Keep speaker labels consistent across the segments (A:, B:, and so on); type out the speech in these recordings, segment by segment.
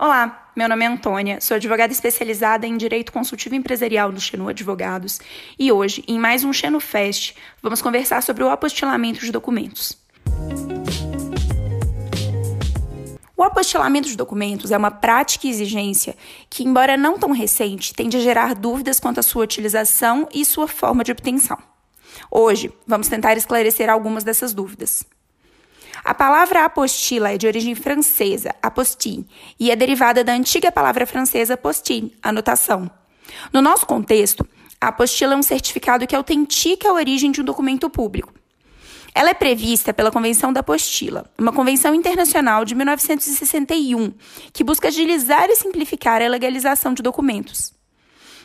A: Olá, meu nome é Antônia, sou advogada especializada em Direito Consultivo Empresarial do Xenu Advogados e hoje, em mais um Xenu Fest, vamos conversar sobre o apostilamento de documentos. O apostilamento de documentos é uma prática e exigência que, embora não tão recente, tende a gerar dúvidas quanto à sua utilização e sua forma de obtenção. Hoje, vamos tentar esclarecer algumas dessas dúvidas. A palavra apostila é de origem francesa, apostille, e é derivada da antiga palavra francesa postille, anotação. No nosso contexto, a apostila é um certificado que autentica a origem de um documento público. Ela é prevista pela Convenção da Apostila, uma convenção internacional de 1961, que busca agilizar e simplificar a legalização de documentos.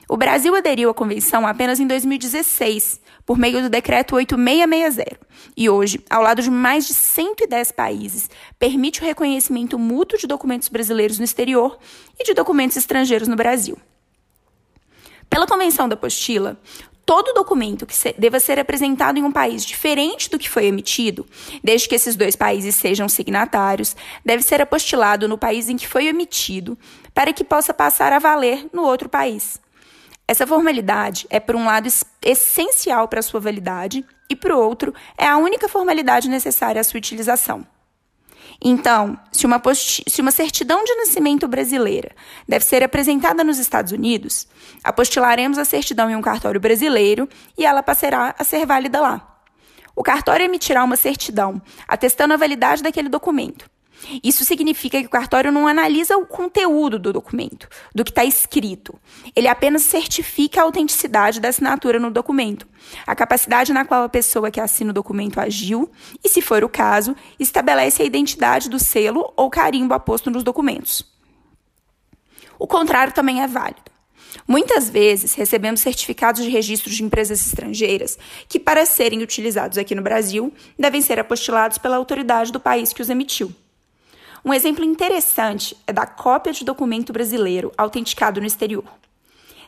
A: O Brasil aderiu à convenção apenas em 2016, por meio do decreto 8660, e hoje, ao lado de mais de 110 países, permite o reconhecimento mútuo de documentos brasileiros no exterior e de documentos estrangeiros no Brasil. Pela Convenção da Apostila, todo documento que deva ser apresentado em um país diferente do que foi emitido, desde que esses dois países sejam signatários, deve ser apostilado no país em que foi emitido, para que possa passar a valer no outro país. Essa formalidade é, por um lado, essencial para a sua validade e, por outro, é a única formalidade necessária à sua utilização. Então, se uma, se uma certidão de nascimento brasileira deve ser apresentada nos Estados Unidos, apostilaremos a certidão em um cartório brasileiro e ela passará a ser válida lá. O cartório emitirá uma certidão atestando a validade daquele documento. Isso significa que o cartório não analisa o conteúdo do documento, do que está escrito. Ele apenas certifica a autenticidade da assinatura no documento, a capacidade na qual a pessoa que assina o documento agiu e, se for o caso, estabelece a identidade do selo ou carimbo aposto nos documentos. O contrário também é válido. Muitas vezes recebemos certificados de registro de empresas estrangeiras que, para serem utilizados aqui no Brasil, devem ser apostilados pela autoridade do país que os emitiu. Um exemplo interessante é da cópia de documento brasileiro autenticado no exterior.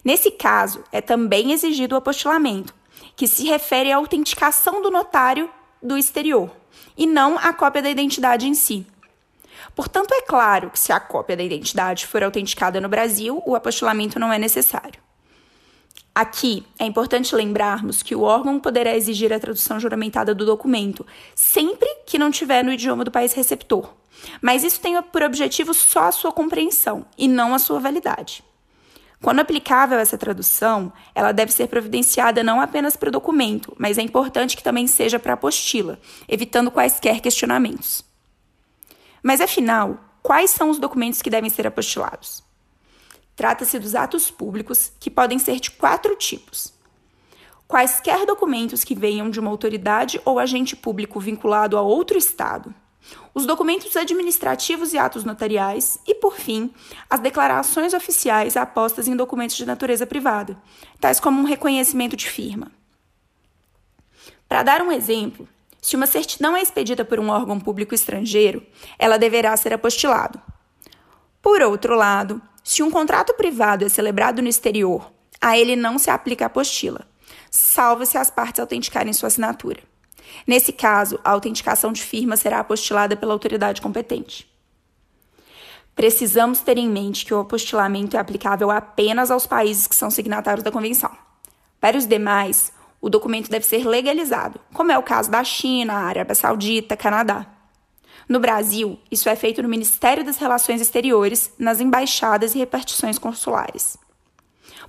A: Nesse caso, é também exigido o apostilamento, que se refere à autenticação do notário do exterior, e não à cópia da identidade em si. Portanto, é claro que se a cópia da identidade for autenticada no Brasil, o apostilamento não é necessário. Aqui é importante lembrarmos que o órgão poderá exigir a tradução juramentada do documento, sempre que não tiver no idioma do país receptor. Mas isso tem por objetivo só a sua compreensão e não a sua validade. Quando aplicável essa tradução, ela deve ser providenciada não apenas para o documento, mas é importante que também seja para a apostila, evitando quaisquer questionamentos. Mas afinal, quais são os documentos que devem ser apostilados? Trata-se dos atos públicos, que podem ser de quatro tipos: quaisquer documentos que venham de uma autoridade ou agente público vinculado a outro Estado os documentos administrativos e atos notariais e, por fim, as declarações oficiais apostas em documentos de natureza privada, tais como um reconhecimento de firma. Para dar um exemplo, se uma certidão é expedida por um órgão público estrangeiro, ela deverá ser apostilado. Por outro lado, se um contrato privado é celebrado no exterior, a ele não se aplica a apostila, salvo se as partes autenticarem sua assinatura. Nesse caso, a autenticação de firma será apostilada pela autoridade competente. Precisamos ter em mente que o apostilamento é aplicável apenas aos países que são signatários da convenção. Para os demais, o documento deve ser legalizado, como é o caso da China, Arábia Saudita, Canadá. No Brasil, isso é feito no Ministério das Relações Exteriores, nas embaixadas e repartições consulares.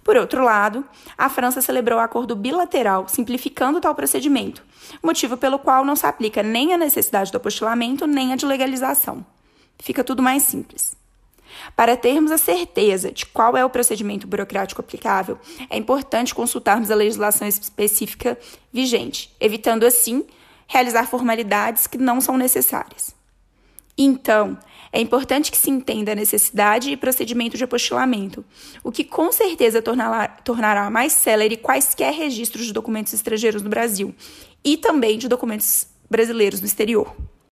A: Por outro lado, a França celebrou acordo bilateral simplificando tal procedimento, motivo pelo qual não se aplica nem a necessidade do apostilamento nem a de legalização. Fica tudo mais simples. Para termos a certeza de qual é o procedimento burocrático aplicável, é importante consultarmos a legislação específica vigente, evitando assim realizar formalidades que não são necessárias. Então, é importante que se entenda a necessidade e procedimento de apostilamento, o que com certeza tornará, mais célere quaisquer registros de documentos estrangeiros no Brasil e também de documentos brasileiros no exterior.